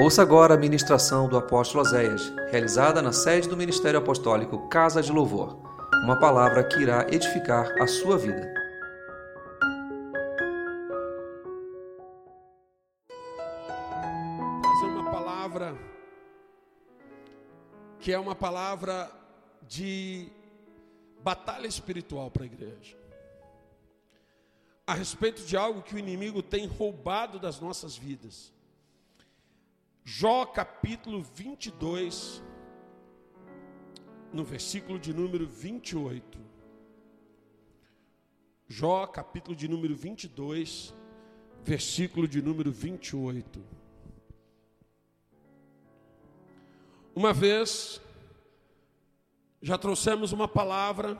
Ouça agora a ministração do apóstolo Oséias, realizada na sede do Ministério Apostólico Casa de Louvor. Uma palavra que irá edificar a sua vida. Trazer uma palavra que é uma palavra de batalha espiritual para a igreja. A respeito de algo que o inimigo tem roubado das nossas vidas. Jó capítulo 22, no versículo de número 28. Jó capítulo de número 22, versículo de número 28. Uma vez, já trouxemos uma palavra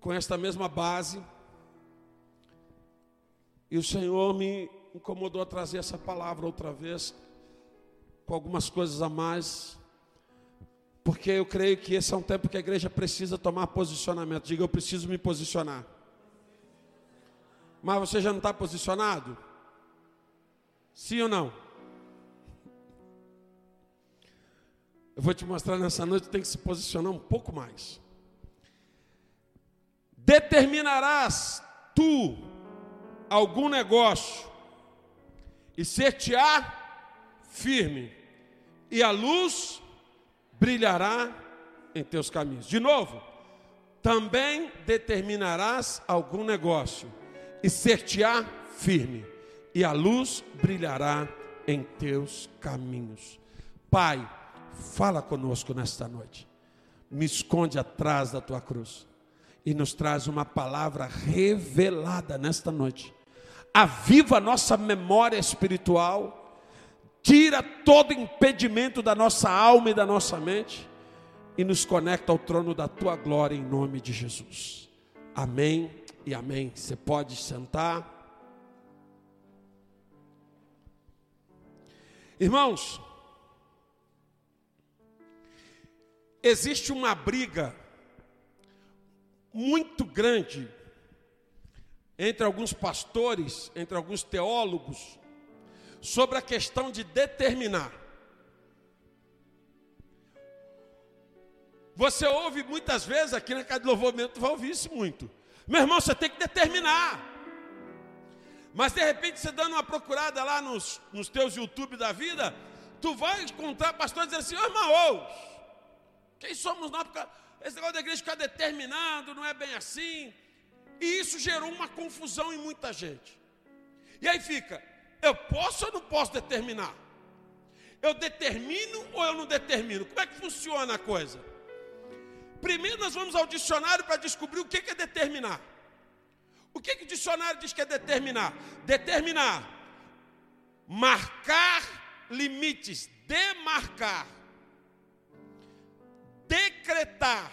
com esta mesma base, e o Senhor me incomodou a trazer essa palavra outra vez, com algumas coisas a mais, porque eu creio que esse é um tempo que a igreja precisa tomar posicionamento. Diga, eu preciso me posicionar. Mas você já não está posicionado? Sim ou não? Eu vou te mostrar nessa noite, tem que se posicionar um pouco mais. Determinarás tu algum negócio e ser-te-á firme, e a luz brilhará em teus caminhos. De novo, também determinarás algum negócio e ser-te-á firme, e a luz brilhará em teus caminhos. Pai, fala conosco nesta noite. Me esconde atrás da tua cruz e nos traz uma palavra revelada nesta noite aviva a nossa memória espiritual, tira todo impedimento da nossa alma e da nossa mente e nos conecta ao trono da tua glória em nome de Jesus. Amém e amém. Você pode sentar. Irmãos, existe uma briga muito grande entre alguns pastores, entre alguns teólogos, sobre a questão de determinar. Você ouve muitas vezes aqui na casa de louvor, tu vai ouvir isso muito. Meu irmão, você tem que determinar. Mas de repente você dando uma procurada lá nos, nos teus YouTube da vida, tu vai encontrar pastores dizendo assim, oh, irmãos, quem somos nós? Esse negócio da igreja ficar determinando, não é bem assim. E isso gerou uma confusão em muita gente. E aí fica: eu posso ou não posso determinar? Eu determino ou eu não determino? Como é que funciona a coisa? Primeiro nós vamos ao dicionário para descobrir o que é determinar. O que, que o dicionário diz que é determinar? Determinar, marcar limites, demarcar, decretar,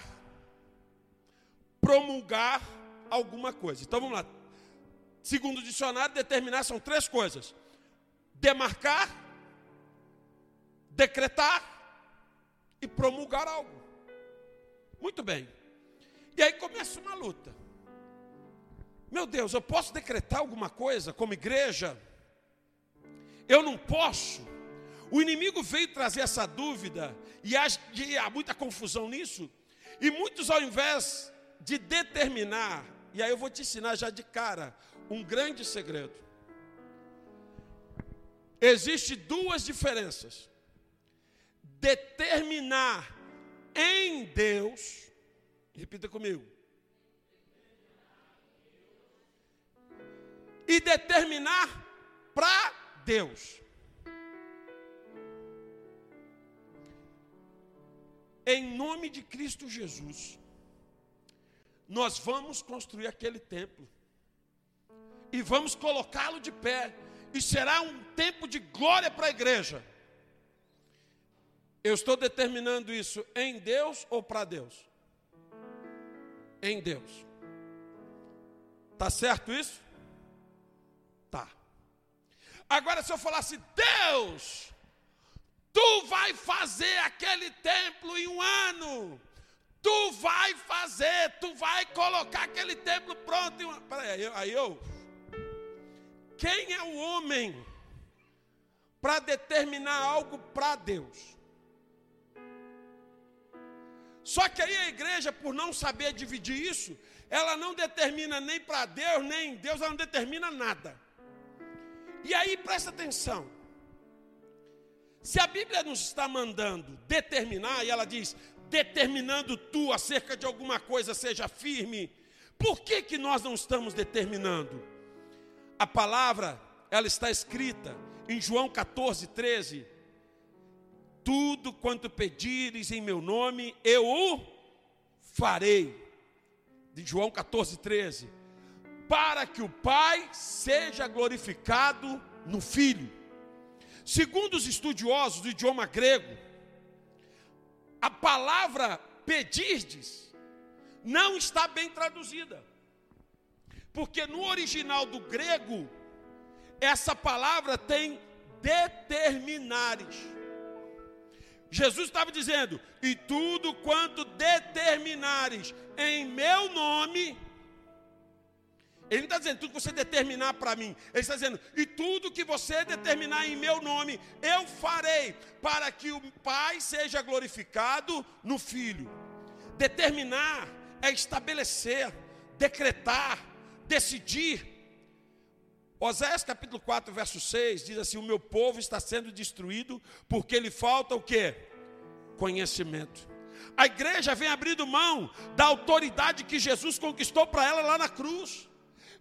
promulgar alguma coisa. Então vamos lá. Segundo o dicionário, determinar são três coisas: demarcar, decretar e promulgar algo. Muito bem. E aí começa uma luta. Meu Deus, eu posso decretar alguma coisa como igreja? Eu não posso. O inimigo veio trazer essa dúvida e há muita confusão nisso. E muitos, ao invés de determinar, e aí eu vou te ensinar já de cara um grande segredo. Existem duas diferenças. Determinar em Deus, repita comigo. E determinar para Deus. Em nome de Cristo Jesus nós vamos construir aquele templo e vamos colocá-lo de pé, e será um tempo de glória para a igreja. Eu estou determinando isso em Deus ou para Deus? Em Deus. Tá certo isso? Tá. Agora se eu falasse Deus, tu vai fazer aquele templo em um ano. Tu vai fazer, tu vai colocar aquele templo pronto. Peraí, aí eu, aí eu. Quem é o homem para determinar algo para Deus. Só que aí a igreja, por não saber dividir isso, ela não determina nem para Deus, nem em Deus, ela não determina nada. E aí presta atenção. Se a Bíblia nos está mandando determinar, e ela diz, determinando tu acerca de alguma coisa, seja firme, por que, que nós não estamos determinando? A palavra, ela está escrita em João 14, 13. Tudo quanto pedires em meu nome, eu o farei. De João 14, 13. Para que o Pai seja glorificado no Filho. Segundo os estudiosos do idioma grego, a palavra pedirdes não está bem traduzida. Porque no original do grego, essa palavra tem determinares. Jesus estava dizendo: e tudo quanto determinares em meu nome, ele não está dizendo tudo que você determinar para mim. Ele está dizendo, e tudo que você determinar em meu nome, eu farei, para que o Pai seja glorificado no Filho. Determinar é estabelecer, decretar, decidir. Oséias capítulo 4, verso 6 diz assim: O meu povo está sendo destruído porque lhe falta o que? Conhecimento. A igreja vem abrindo mão da autoridade que Jesus conquistou para ela lá na cruz.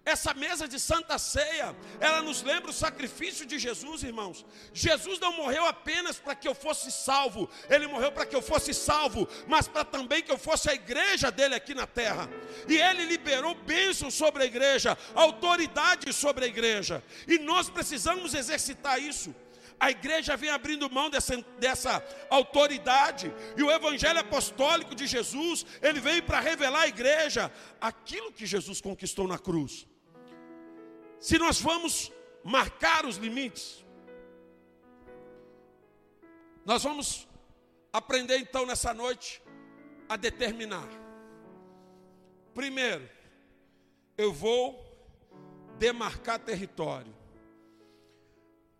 Essa mesa de santa ceia, ela nos lembra o sacrifício de Jesus, irmãos. Jesus não morreu apenas para que eu fosse salvo, ele morreu para que eu fosse salvo, mas para também que eu fosse a igreja dele aqui na terra. E ele liberou bênção sobre a igreja, autoridade sobre a igreja. E nós precisamos exercitar isso. A igreja vem abrindo mão dessa, dessa autoridade, e o evangelho apostólico de Jesus, ele veio para revelar à igreja aquilo que Jesus conquistou na cruz. Se nós vamos marcar os limites, nós vamos aprender então nessa noite a determinar. Primeiro, eu vou demarcar território.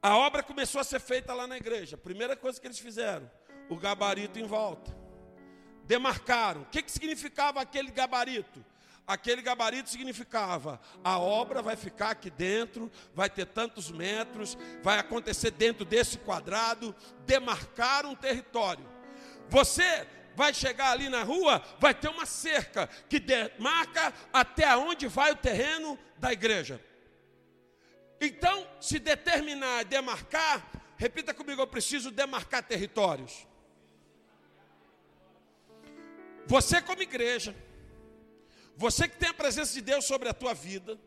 A obra começou a ser feita lá na igreja. Primeira coisa que eles fizeram, o gabarito em volta. Demarcaram. O que, que significava aquele gabarito? Aquele gabarito significava: a obra vai ficar aqui dentro, vai ter tantos metros, vai acontecer dentro desse quadrado, demarcar um território. Você vai chegar ali na rua, vai ter uma cerca que demarca até onde vai o terreno da igreja. Então, se determinar demarcar, repita comigo, eu preciso demarcar territórios. Você como igreja, você que tem a presença de Deus sobre a tua vida,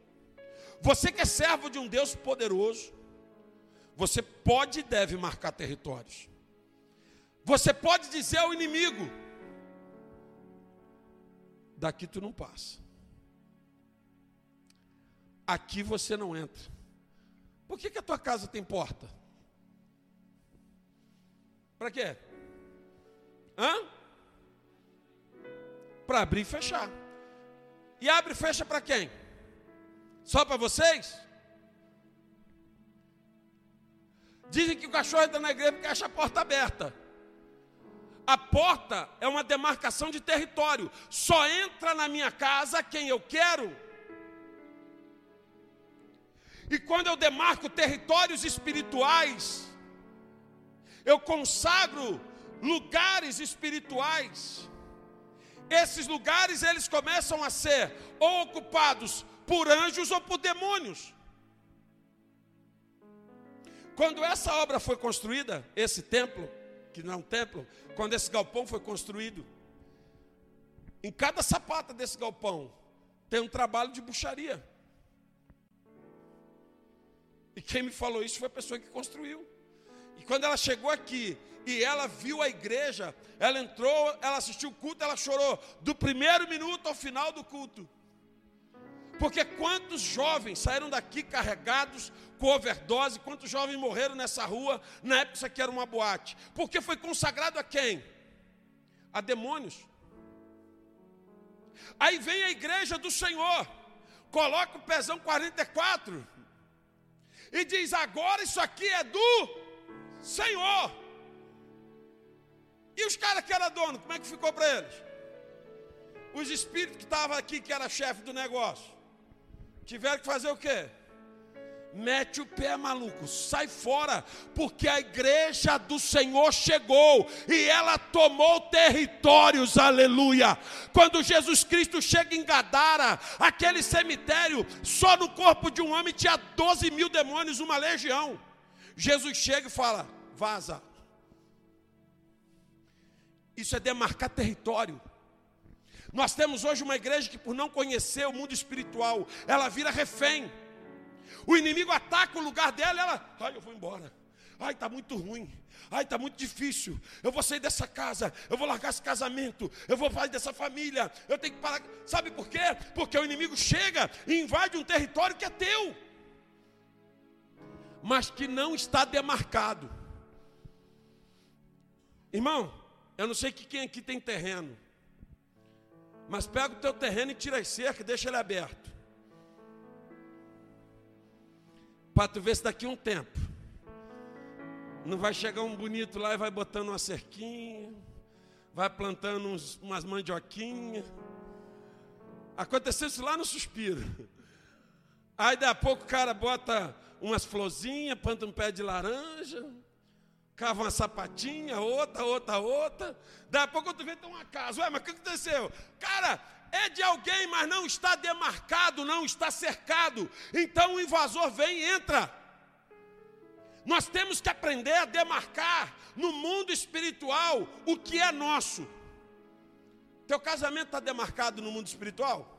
você que é servo de um Deus poderoso, você pode e deve marcar territórios. Você pode dizer ao inimigo: daqui tu não passa. Aqui você não entra. Por que, que a tua casa tem porta? Para quê? Hã? Para abrir e fechar. E abre e fecha para quem? Só para vocês? Dizem que o cachorro entra na igreja porque acha a porta aberta. A porta é uma demarcação de território. Só entra na minha casa quem eu quero. E quando eu demarco territórios espirituais, eu consagro lugares espirituais esses lugares eles começam a ser ou ocupados por anjos ou por demônios. Quando essa obra foi construída, esse templo, que não é um templo, quando esse galpão foi construído, em cada sapata desse galpão tem um trabalho de bucharia. E quem me falou isso foi a pessoa que construiu. E quando ela chegou aqui e ela viu a igreja, ela entrou, ela assistiu o culto, ela chorou do primeiro minuto ao final do culto. Porque quantos jovens saíram daqui carregados com overdose, quantos jovens morreram nessa rua, na época isso aqui era uma boate. Porque foi consagrado a quem? A demônios. Aí vem a igreja do Senhor, coloca o pezão 44 e diz: agora isso aqui é do Senhor. E os caras que eram dono, como é que ficou para eles? Os espíritos que estavam aqui, que era chefe do negócio, tiveram que fazer o quê? Mete o pé, maluco, sai fora, porque a igreja do Senhor chegou e ela tomou territórios, aleluia. Quando Jesus Cristo chega em Gadara, aquele cemitério, só no corpo de um homem tinha 12 mil demônios, uma legião. Jesus chega e fala: vaza. Isso é demarcar território. Nós temos hoje uma igreja que, por não conhecer o mundo espiritual, ela vira refém. O inimigo ataca o lugar dela, ela, ai, eu vou embora. Ai, está muito ruim. Ai, está muito difícil. Eu vou sair dessa casa. Eu vou largar esse casamento. Eu vou sair dessa família. Eu tenho que parar. Sabe por quê? Porque o inimigo chega e invade um território que é teu, mas que não está demarcado. Irmão, eu não sei que quem aqui tem terreno, mas pega o teu terreno e tira as cercas deixa ele aberto. Para tu ver se daqui a um tempo não vai chegar um bonito lá e vai botando uma cerquinha, vai plantando uns, umas mandioquinhas. Aconteceu isso lá no suspiro. Aí daqui a pouco o cara bota umas florzinhas, planta um pé de laranja, cava uma sapatinha, outra, outra, outra. Daqui a pouco tu vê tem uma casa. Ué, mas o que aconteceu? Cara, é de alguém, mas não está demarcado, não está cercado. Então o invasor vem e entra. Nós temos que aprender a demarcar no mundo espiritual o que é nosso. Teu casamento está demarcado no mundo espiritual?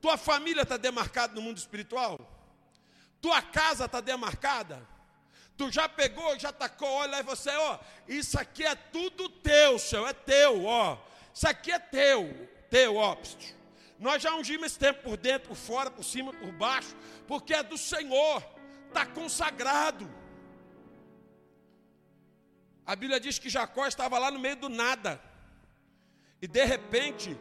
Tua família está demarcada no mundo espiritual? Tua casa está demarcada? Tu já pegou, já tacou, olha aí você, ó, isso aqui é tudo teu, Senhor, é teu, ó. Isso aqui é teu teu, ó. Nós já ungimos esse tempo por dentro, por fora, por cima, por baixo, porque é do Senhor, está consagrado. A Bíblia diz que Jacó estava lá no meio do nada, e de repente,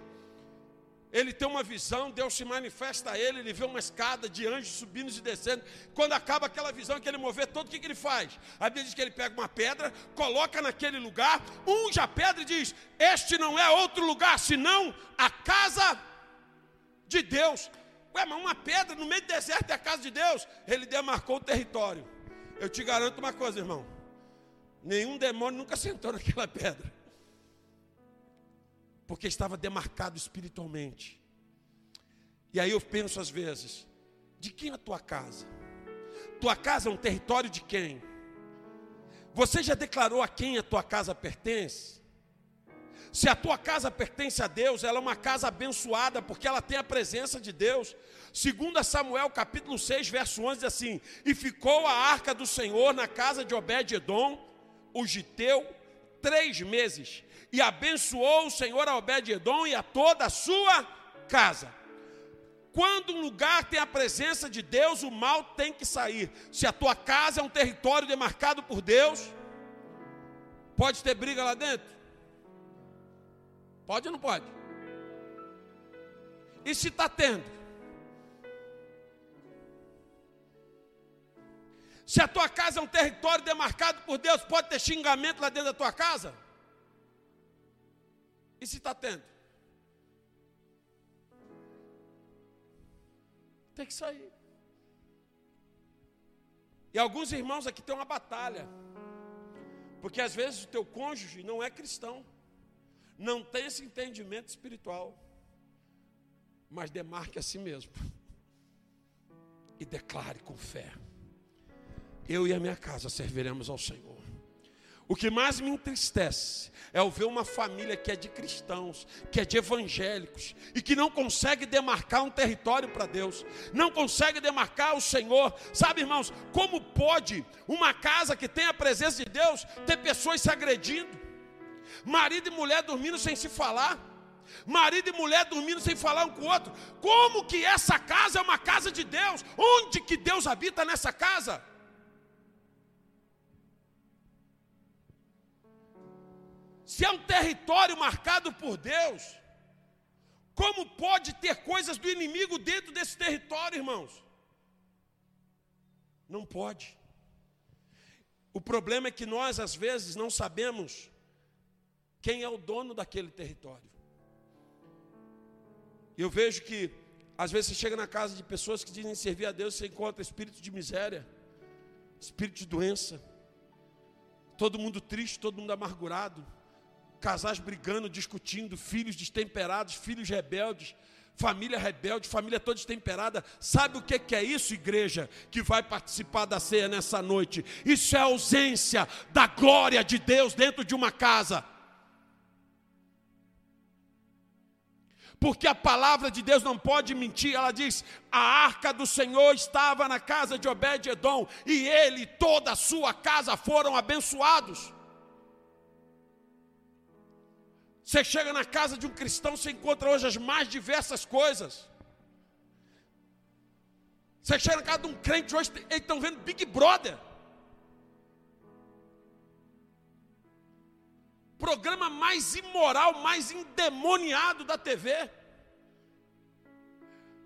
ele tem uma visão, Deus se manifesta a ele, ele vê uma escada de anjos subindo e descendo. Quando acaba aquela visão, que ele mover todo, o que, que ele faz? A Bíblia diz que ele pega uma pedra, coloca naquele lugar, unge a pedra e diz: Este não é outro lugar senão a casa de Deus. Ué, mas uma pedra no meio do deserto é a casa de Deus. Ele demarcou o território. Eu te garanto uma coisa, irmão: nenhum demônio nunca sentou naquela pedra porque estava demarcado espiritualmente. E aí eu penso às vezes: de quem é a tua casa? Tua casa é um território de quem? Você já declarou a quem a tua casa pertence? Se a tua casa pertence a Deus, ela é uma casa abençoada, porque ela tem a presença de Deus. Segundo Samuel, capítulo 6, verso 11, diz assim: E ficou a arca do Senhor na casa de Obed-edom, o giteu, três meses e abençoou o Senhor a Obed-Edom e a toda a sua casa. Quando um lugar tem a presença de Deus, o mal tem que sair. Se a tua casa é um território demarcado por Deus, pode ter briga lá dentro? Pode ou não pode? E se está tendo? Se a tua casa é um território demarcado por Deus, pode ter xingamento lá dentro da tua casa? E se está tendo? Tem que sair. E alguns irmãos aqui têm uma batalha. Porque às vezes o teu cônjuge não é cristão. Não tem esse entendimento espiritual. Mas demarque a si mesmo. E declare com fé. Eu e a minha casa serviremos ao Senhor. O que mais me entristece é o ver uma família que é de cristãos, que é de evangélicos e que não consegue demarcar um território para Deus, não consegue demarcar o Senhor. Sabe, irmãos, como pode uma casa que tem a presença de Deus ter pessoas se agredindo? Marido e mulher dormindo sem se falar. Marido e mulher dormindo sem falar um com o outro. Como que essa casa é uma casa de Deus? Onde que Deus habita nessa casa? Se é um território marcado por Deus, como pode ter coisas do inimigo dentro desse território, irmãos? Não pode. O problema é que nós, às vezes, não sabemos quem é o dono daquele território. Eu vejo que, às vezes, você chega na casa de pessoas que dizem servir a Deus, você encontra espírito de miséria, espírito de doença, todo mundo triste, todo mundo amargurado, casais brigando, discutindo, filhos destemperados, filhos rebeldes, família rebelde, família toda destemperada. Sabe o que é isso, igreja, que vai participar da ceia nessa noite? Isso é ausência da glória de Deus dentro de uma casa. Porque a palavra de Deus não pode mentir, ela diz: a arca do Senhor estava na casa de Obed-Edom, e ele e toda a sua casa foram abençoados. Você chega na casa de um cristão, você encontra hoje as mais diversas coisas. Você chega na casa de um crente hoje, eles estão vendo Big Brother. Programa mais imoral, mais endemoniado da TV.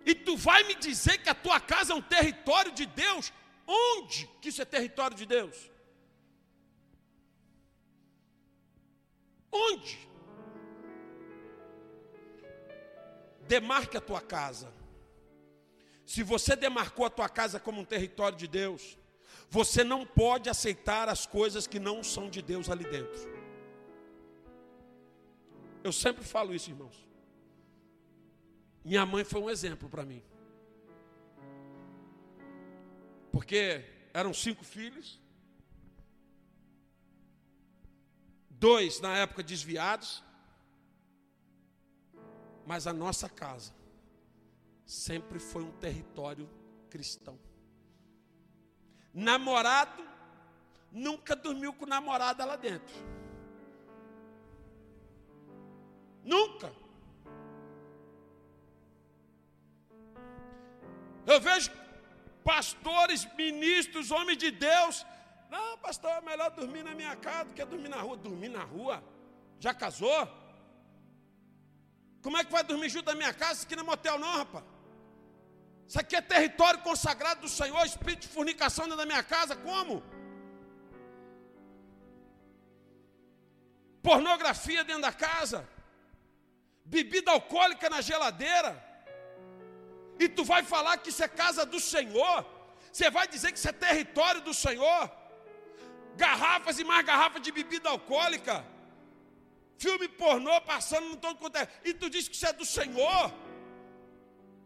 E tu vai me dizer que a tua casa é um território de Deus? Onde que isso é território de Deus? Onde? Demarque a tua casa. Se você demarcou a tua casa como um território de Deus, você não pode aceitar as coisas que não são de Deus ali dentro. Eu sempre falo isso, irmãos. Minha mãe foi um exemplo para mim. Porque eram cinco filhos, dois na época desviados, mas a nossa casa sempre foi um território cristão. Namorado nunca dormiu com namorada lá dentro. Nunca. Eu vejo pastores, ministros, homens de Deus. Não, pastor, é melhor dormir na minha casa do que dormir na rua. Dormir na rua? Já casou? Como é que vai dormir junto da minha casa? Isso aqui não é motel, não, rapaz. Isso aqui é território consagrado do Senhor, espírito de fornicação dentro da minha casa, como? Pornografia dentro da casa, bebida alcoólica na geladeira, e tu vai falar que isso é casa do Senhor, você vai dizer que isso é território do Senhor, garrafas e mais garrafas de bebida alcoólica, filme pornô passando no todo quanto é. E tu diz que isso é do Senhor.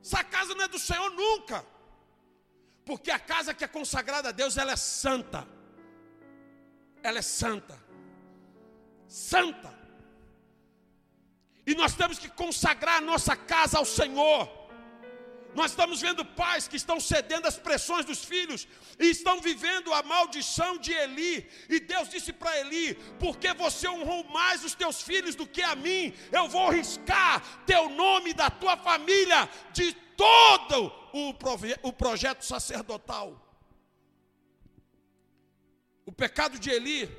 Essa casa não é do Senhor nunca. Porque a casa que é consagrada a Deus, ela é santa. Ela é santa. Santa. E nós temos que consagrar a nossa casa ao Senhor. Nós estamos vendo pais que estão cedendo às pressões dos filhos e estão vivendo a maldição de Eli. E Deus disse para Eli: Porque você honrou mais os teus filhos do que a mim, eu vou riscar teu nome da tua família de todo o, o projeto sacerdotal. O pecado de Eli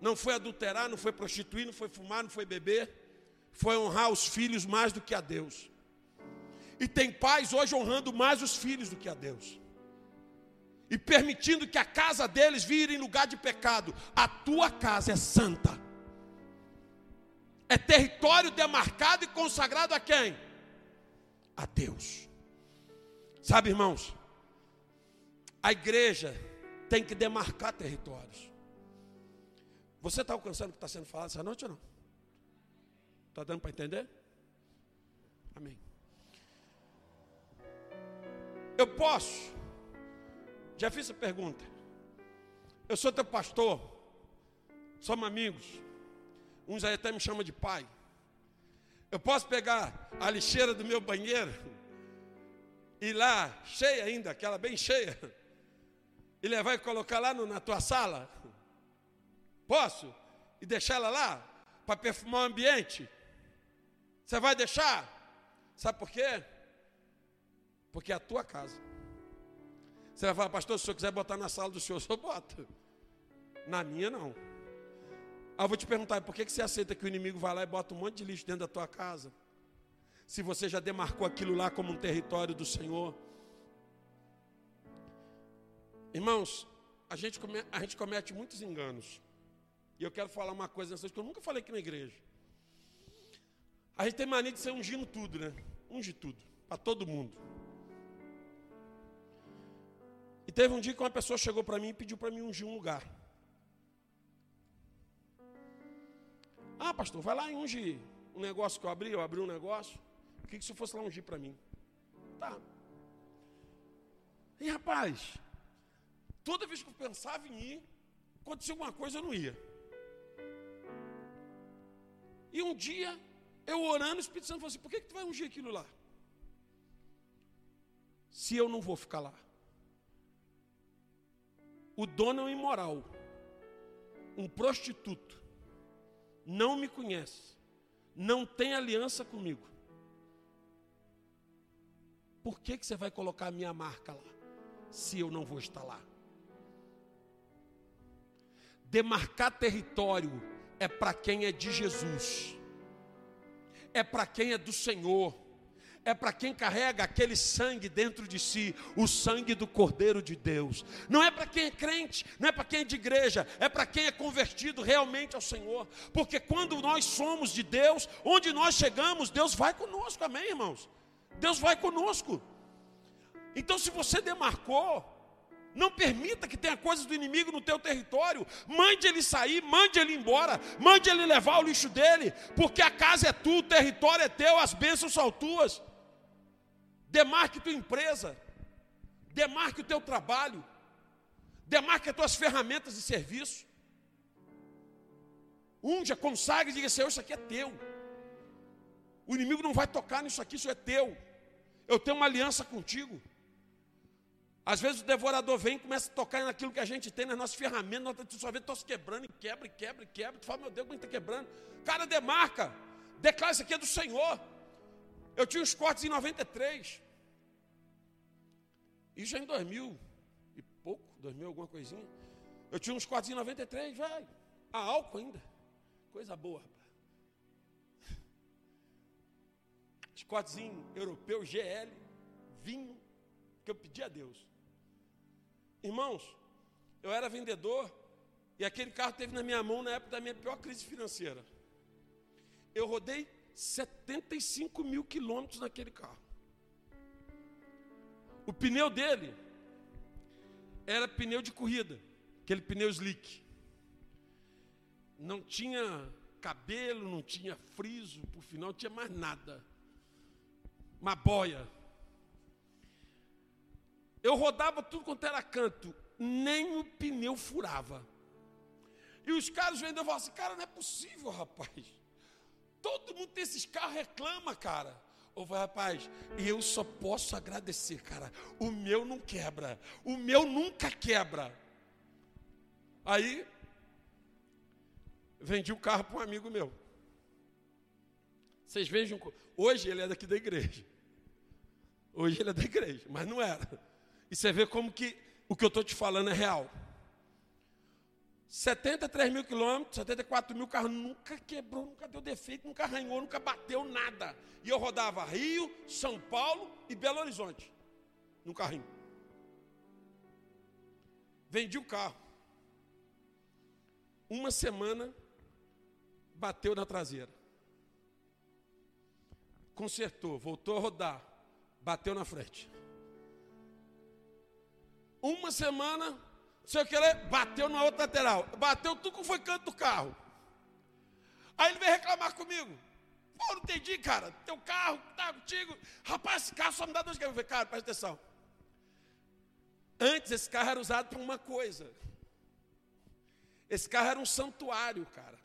não foi adulterar, não foi prostituir, não foi fumar, não foi beber, foi honrar os filhos mais do que a Deus. E tem pais hoje honrando mais os filhos do que a Deus. E permitindo que a casa deles vire lugar de pecado. A tua casa é santa. É território demarcado e consagrado a quem? A Deus. Sabe, irmãos? A igreja tem que demarcar territórios. Você está alcançando o que está sendo falado essa noite ou não? Está dando para entender? Amém. Eu posso. Já fiz a pergunta. Eu sou teu pastor. Somos amigos. Uns aí até me chamam de pai. Eu posso pegar a lixeira do meu banheiro e lá, cheia ainda, aquela bem cheia, e levar e colocar lá no, na tua sala? Posso? E deixar ela lá para perfumar o ambiente? Você vai deixar? Sabe por quê? Porque é a tua casa. Você vai falar, pastor, se o senhor quiser botar na sala do senhor, o senhor bota. Na minha, não. Aí eu vou te perguntar, por que você aceita que o inimigo vai lá e bota um monte de lixo dentro da tua casa? Se você já demarcou aquilo lá como um território do Senhor. Irmãos, a gente, come, a gente comete muitos enganos. E eu quero falar uma coisa nessas que eu nunca falei aqui na igreja. A gente tem mania de ser ungindo tudo, né? Unge tudo, para todo mundo. Teve um dia que uma pessoa chegou para mim e pediu para mim ungir um lugar. Ah, pastor, vai lá e unge um negócio que eu abri, eu abri um negócio. O que, que se fosse lá ungir para mim? Tá. E rapaz, toda vez que eu pensava em ir, acontecia alguma coisa, eu não ia. E um dia, eu orando, o Espírito Santo falou assim: por que, que tu vai ungir aquilo lá? Se eu não vou ficar lá. O dono é um imoral, um prostituto, não me conhece, não tem aliança comigo. Por que, que você vai colocar a minha marca lá, se eu não vou estar lá? Demarcar território é para quem é de Jesus, é para quem é do Senhor, é para quem carrega aquele sangue dentro de si, o sangue do Cordeiro de Deus. Não é para quem é crente, não é para quem é de igreja, é para quem é convertido realmente ao Senhor. Porque quando nós somos de Deus, onde nós chegamos, Deus vai conosco, amém, irmãos? Deus vai conosco. Então, se você demarcou, não permita que tenha coisas do inimigo no teu território. Mande ele sair, mande ele embora, mande ele levar o lixo dele, porque a casa é tua, o território é teu, as bênçãos são tuas. Demarque tua empresa, demarque o teu trabalho, demarque as tuas ferramentas de serviço. Unja, consagre e diga: Senhor, isso aqui é teu. O inimigo não vai tocar nisso aqui, isso é teu. Eu tenho uma aliança contigo. Às vezes o devorador vem e começa a tocar naquilo que a gente tem, nas nossas ferramentas, nós só vê todos quebrando e quebra, e quebra, e quebra. Tu fala, meu Deus, como é está quebrando? Cara, demarca, declara isso aqui é do Senhor. Eu tinha os cortes em 93. Isso já em 2000 e pouco, 2000 alguma coisinha. Eu tinha uns cortes em 93, velho. A álcool ainda. Coisa boa, rapaz. Scottzinho europeu, GL, vinho, que eu pedi a Deus. Irmãos, eu era vendedor e aquele carro teve na minha mão na época da minha pior crise financeira. Eu rodei 75 mil quilômetros naquele carro. O pneu dele era pneu de corrida, aquele pneu slick. Não tinha cabelo, não tinha friso, por final não tinha mais nada. Uma boia. Eu rodava tudo quanto era canto, nem o pneu furava. E os caras vendendo falavam assim, cara, não é possível, rapaz. Todo mundo tem esses carros, reclama, cara. Vai, rapaz, eu só posso agradecer, cara. O meu não quebra. O meu nunca quebra. Aí, vendi o carro para um amigo meu. Vocês vejam, hoje ele é daqui da igreja. Hoje ele é da igreja, mas não era. E você vê como que o que eu estou te falando é real. 73 mil quilômetros, 74 mil carros, nunca quebrou, nunca deu defeito, nunca arranhou, nunca bateu nada. E eu rodava Rio, São Paulo e Belo Horizonte, no carrinho. Vendi o carro. Uma semana, bateu na traseira. Consertou, voltou a rodar, bateu na frente. Uma semana, se eu querer, bateu na outra lateral. Bateu tudo que foi canto do carro. Aí ele veio reclamar comigo. Pô, não entendi, cara. Teu carro tá contigo. Rapaz, esse carro só me dá dois Eu falei, cara, presta atenção. Antes esse carro era usado para uma coisa. Esse carro era um santuário, cara.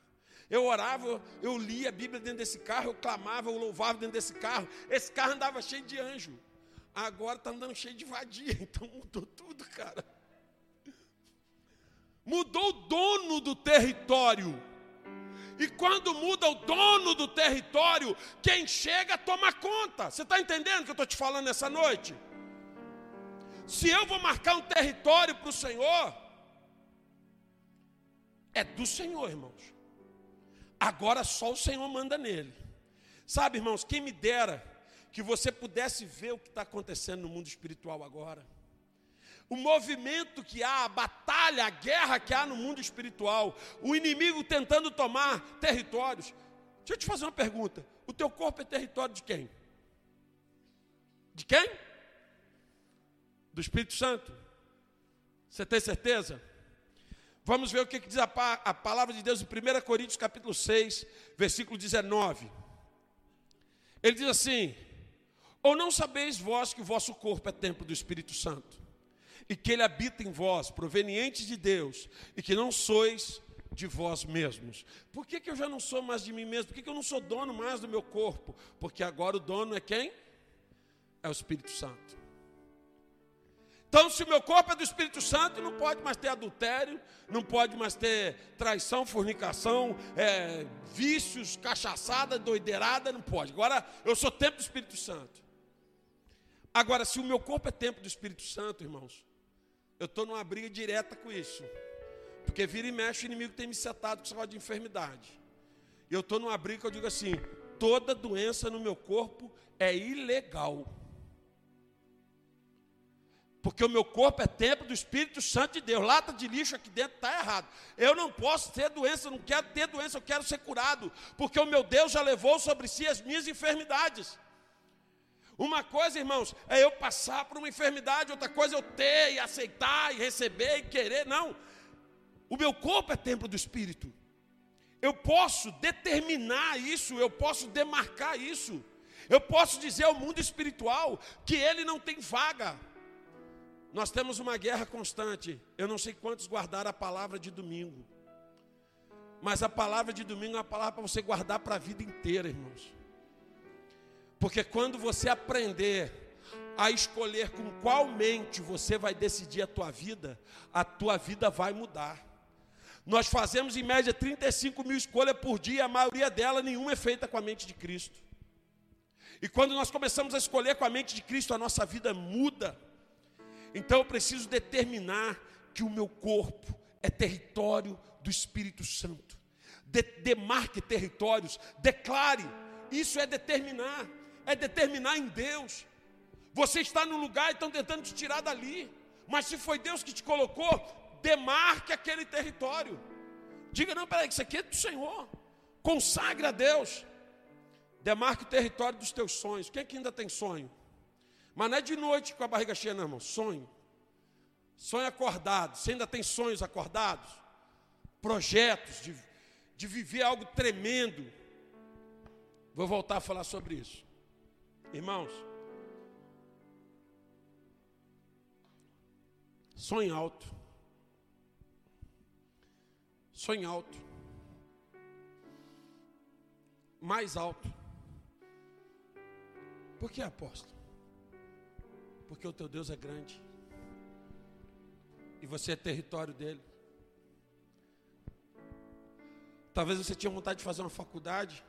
Eu orava, eu lia a Bíblia dentro desse carro, eu clamava, eu louvava dentro desse carro. Esse carro andava cheio de anjo. Agora está andando cheio de vadia, então mudou tudo, cara. Mudou o dono do território. E quando muda o dono do território, quem chega toma conta. Você está entendendo o que eu estou te falando nessa noite? Se eu vou marcar um território para o Senhor, é do Senhor, irmãos. Agora só o Senhor manda nele. Sabe, irmãos, quem me dera que você pudesse ver o que está acontecendo no mundo espiritual agora. O movimento que há, a batalha, a guerra que há no mundo espiritual, o inimigo tentando tomar territórios. Deixa eu te fazer uma pergunta: o teu corpo é território de quem? De quem? Do Espírito Santo. Você tem certeza? Vamos ver o que diz a, palavra de Deus em 1 Coríntios capítulo 6, versículo 19. Ele diz assim: Ou não sabeis vós que o vosso corpo é templo do Espírito Santo, e que ele habita em vós, proveniente de Deus, e que não sois de vós mesmos. Por que, que eu já não sou mais de mim mesmo? Por que, que eu não sou dono mais do meu corpo? Porque agora o dono é quem? É o Espírito Santo. Então, se o meu corpo é do Espírito Santo, não pode mais ter adultério, não pode mais ter traição, fornicação, é, vícios, cachaçada, doideirada, não pode. Agora, eu sou templo do Espírito Santo. Agora, se o meu corpo é templo do Espírito Santo, irmãos, eu estou numa briga direta com isso. Porque vira e mexe, o inimigo tem me setado com esse negócio de enfermidade. E eu estou numa briga que eu digo assim: toda doença no meu corpo é ilegal. Porque o meu corpo é templo do Espírito Santo de Deus. Lata de lixo aqui dentro está errado. Eu não posso ter doença, eu não quero ter doença, eu quero ser curado. Porque o meu Deus já levou sobre si as minhas enfermidades. Uma coisa, irmãos, é eu passar por uma enfermidade, outra coisa é eu ter e aceitar e receber e querer. Não. O meu corpo é templo do Espírito. Eu posso determinar isso, eu posso demarcar isso. Eu posso dizer ao mundo espiritual que ele não tem vaga. Nós temos uma guerra constante. Eu não sei quantos guardaram a palavra de domingo. Mas a palavra de domingo é uma palavra para você guardar para a vida inteira, irmãos. Porque quando você aprender a escolher com qual mente você vai decidir a tua vida, a tua vida vai mudar. Nós fazemos em média 35 mil escolhas por dia, a maioria delas nenhuma é feita com a mente de Cristo. E quando nós começamos a escolher com a mente de Cristo, a nossa vida muda. Então eu preciso determinar que o meu corpo é território do Espírito Santo. De, demarque territórios, declare. Isso é determinar, é determinar em Deus. Você está no lugar e estão tentando te tirar dali. Mas se foi Deus que te colocou, demarque aquele território. Diga, não, peraí, isso aqui é do Senhor. Consagre a Deus. Demarque o território dos teus sonhos. Quem é que ainda tem sonho? Mas não é de noite com a barriga cheia, não, irmão. Sonho. Sonho acordado. Você ainda tem sonhos acordados? Projetos de, de viver algo tremendo. Vou voltar a falar sobre isso. Irmãos, sonho alto. Sonho alto. Mais alto. Por que apóstolo? Porque o teu Deus é grande. E você é território dele. Talvez você tinha vontade de fazer uma faculdade.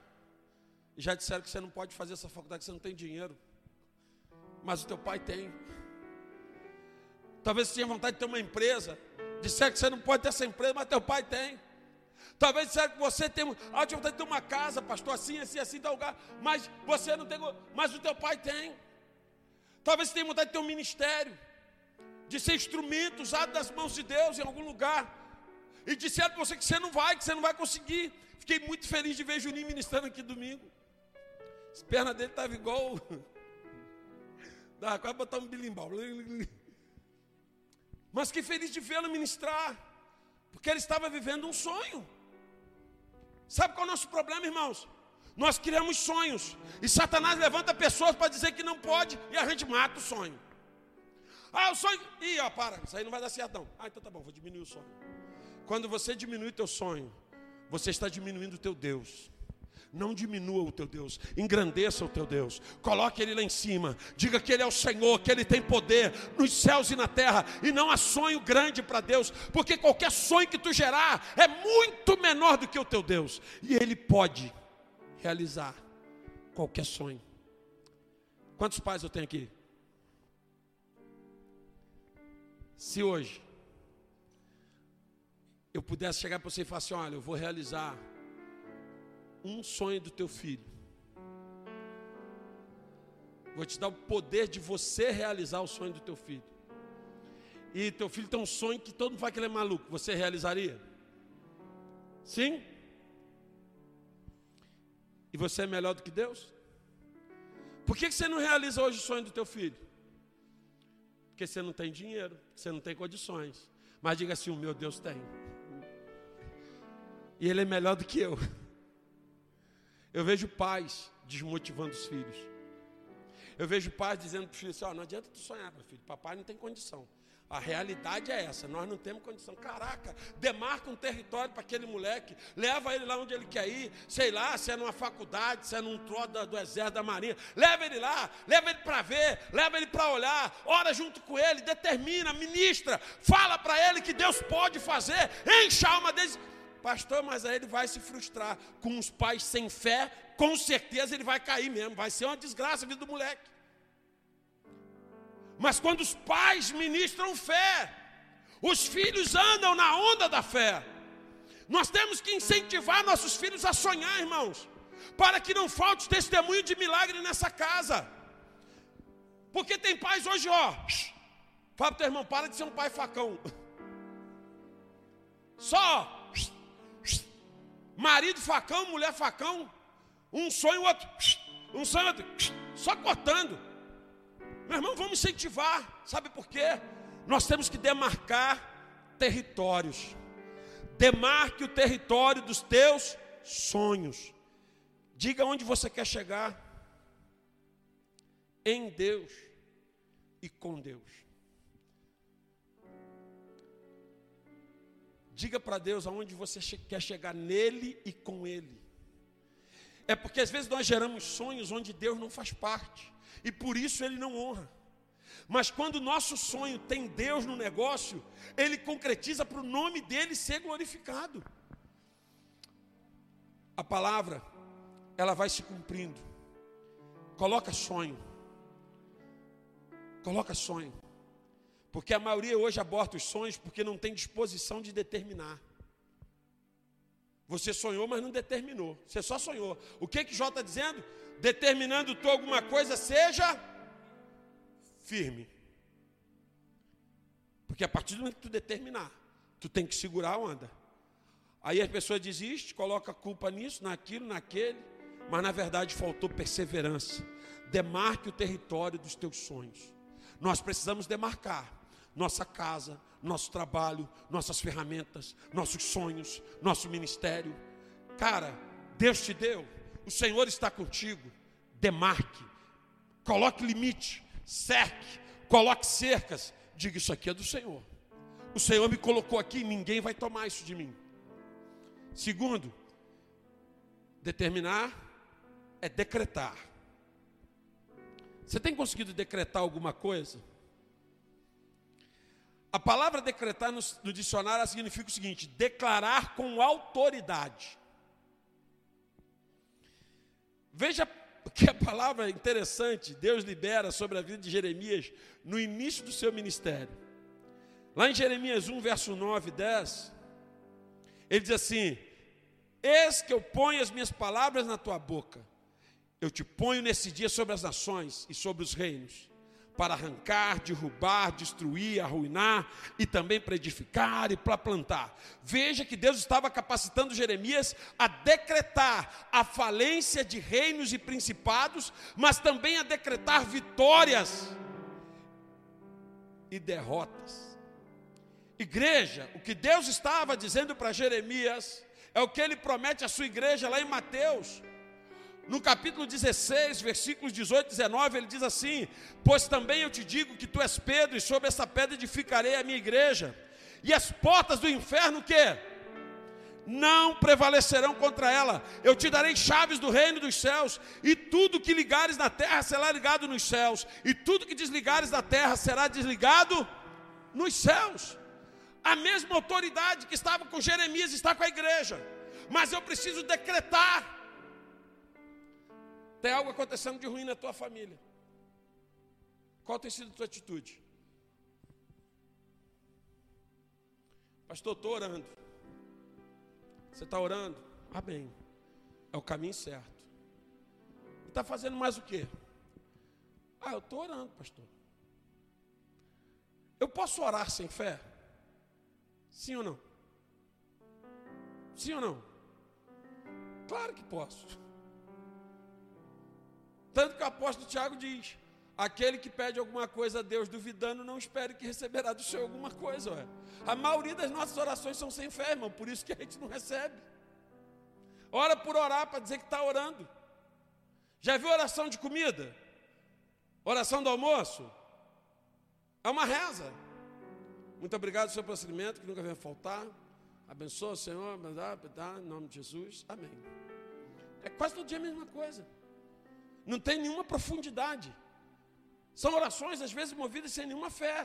E já disseram que você não pode fazer essa faculdade, que você não tem dinheiro. Mas o teu pai tem. Talvez você tinha vontade de ter uma empresa. Disseram que você não pode ter essa empresa, mas teu pai tem. Talvez disseram que você tem, ah, tinha vontade de ter uma casa, pastor, assim, assim, assim, tal lugar. Mas você não tem, mas o teu pai tem. Talvez você tenha vontade de ter um ministério, de ser instrumento usado das mãos de Deus em algum lugar. E disseram para você que você não vai, que você não vai conseguir. Fiquei muito feliz de ver Juninho ministrando aqui domingo. As pernas dele estavam igual. Dá quase botar um bilimbal. Mas que feliz de vê-lo ministrar. Porque ele estava vivendo um sonho. Sabe qual é o nosso problema, irmãos? Nós criamos sonhos. E Satanás levanta pessoas para dizer que não pode. E a gente mata o sonho. Ah, o sonho. Ih, ó, para. Isso aí não vai dar certo, não. Ah, então tá bom, vou diminuir o sonho. Quando você diminui teu sonho, você está diminuindo o teu Deus. Não diminua o teu Deus, engrandeça o teu Deus, coloque Ele lá em cima, diga que Ele é o Senhor, que Ele tem poder nos céus e na terra, e não há sonho grande para Deus, porque qualquer sonho que tu gerar é muito menor do que o teu Deus, e Ele pode realizar qualquer sonho. Quantos pais eu tenho aqui? Se hoje eu pudesse chegar para você e falar assim: olha, eu vou realizar um sonho do teu filho. Vou te dar o poder de você realizar o sonho do teu filho. e teu filho tem um sonho que todo mundo fala que ele é maluco, você realizaria? Sim? E você é melhor do que Deus? Por que você não realiza hoje o sonho do teu filho? Porque você não tem dinheiro, você não tem condições. Mas diga assim: o meu Deus tem. E ele é melhor do que eu. Eu vejo pais desmotivando os filhos. Eu vejo pais dizendo para o filho assim: oh, não adianta tu sonhar, meu filho, papai não tem condição. A realidade é essa, nós não temos condição. Caraca, demarca um território para aquele moleque, leva ele lá onde ele quer ir, sei lá, se é numa faculdade, se é num troço do exército, da marinha, leva ele lá, leva ele para ver, leva ele para olhar, ora junto com ele, determina, ministra, fala para ele que Deus pode fazer, enche a alma deles. Pastor, mas aí ele vai se frustrar com os pais sem fé, com certeza ele vai cair mesmo, vai ser uma desgraça a vida do moleque. Mas quando os pais ministram fé, os filhos andam na onda da fé. Nós temos que incentivar nossos filhos a sonhar, irmãos, para que não falte testemunho de milagre nessa casa. Porque tem pais hoje, ó, fala para teu irmão, para de ser um pai facão. Só marido facão, mulher facão, um sonho, outro, um sonho, outro, só cortando. Meu irmão, vamos incentivar. Sabe por quê? Nós temos que demarcar territórios. Demarque o território dos teus sonhos. Diga onde você quer chegar. Em Deus e com Deus. Diga para Deus aonde você quer chegar nele e com ele. É porque às vezes nós geramos sonhos onde Deus não faz parte e por isso ele não honra. Mas quando o nosso sonho tem Deus no negócio, ele concretiza para o nome dele ser glorificado. A palavra, ela vai se cumprindo. Coloca sonho. Coloca sonho. Porque a maioria hoje aborta os sonhos porque não tem disposição de determinar. Você sonhou, mas não determinou. Você só sonhou. O que que Jó está dizendo? determinando tu alguma coisa, seja firme. Porque a partir do momento que tu determinar, tu tem que segurar a onda. Aí a pessoa desiste, coloca a culpa nisso, naquilo, naquele, mas na verdade faltou perseverança. Demarque o território dos teus sonhos. Nós precisamos demarcar nossa casa, nosso trabalho, nossas ferramentas, nossos sonhos, nosso ministério. Cara, Deus te deu, o Senhor está contigo. Demarque, coloque limite, cerque, coloque cercas. Diga: Isso aqui é do Senhor. O Senhor me colocou aqui, ninguém vai tomar isso de mim. Segundo, determinar é decretar. Você tem conseguido decretar alguma coisa? A palavra decretar no, no dicionário significa o seguinte: declarar com autoridade. Veja que a palavra interessante, Deus libera sobre a vida de Jeremias no início do seu ministério. Lá em Jeremias 1, verso 9 e 10, ele diz assim: Eis que eu ponho as minhas palavras na tua boca, eu te ponho nesse dia sobre as nações e sobre os reinos para arrancar, derrubar, destruir, arruinar e também para edificar e para plantar. Veja que Deus estava capacitando Jeremias a decretar a falência de reinos e principados, mas também a decretar vitórias e derrotas. Igreja, o que Deus estava dizendo para Jeremias é o que ele promete à sua igreja lá em Mateus no capítulo 16, versículos 18 e 19, ele diz assim: Pois também eu te digo que tu és Pedro, e sobre essa pedra edificarei a minha igreja, e as portas do inferno que não prevalecerão contra ela. Eu te darei chaves do reino dos céus, e tudo que ligares na terra será ligado nos céus, e tudo que desligares da terra será desligado nos céus. A mesma autoridade que estava com Jeremias está com a igreja, mas eu preciso decretar tem algo acontecendo de ruim na tua família. Qual tem sido a tua atitude? Pastor, estou orando. Você está orando? Amém. É o caminho certo. Está fazendo mais o quê? Ah, eu estou orando, pastor. Eu posso orar sem fé? Sim ou não? Sim ou não? Claro que posso. Tanto que o apóstolo Tiago diz: aquele que pede alguma coisa a Deus duvidando, não espere que receberá do Senhor alguma coisa. Ué. A maioria das nossas orações são sem fé, irmão, por isso que a gente não recebe. Ora por orar para dizer que está orando. Já viu oração de comida? Oração do almoço? É uma reza. Muito obrigado pelo seu procedimento, que nunca venha faltar. Abençoa, Senhor, em nome de Jesus. Amém. É quase todo dia a mesma coisa. Não tem nenhuma profundidade. São orações, às vezes, movidas sem nenhuma fé.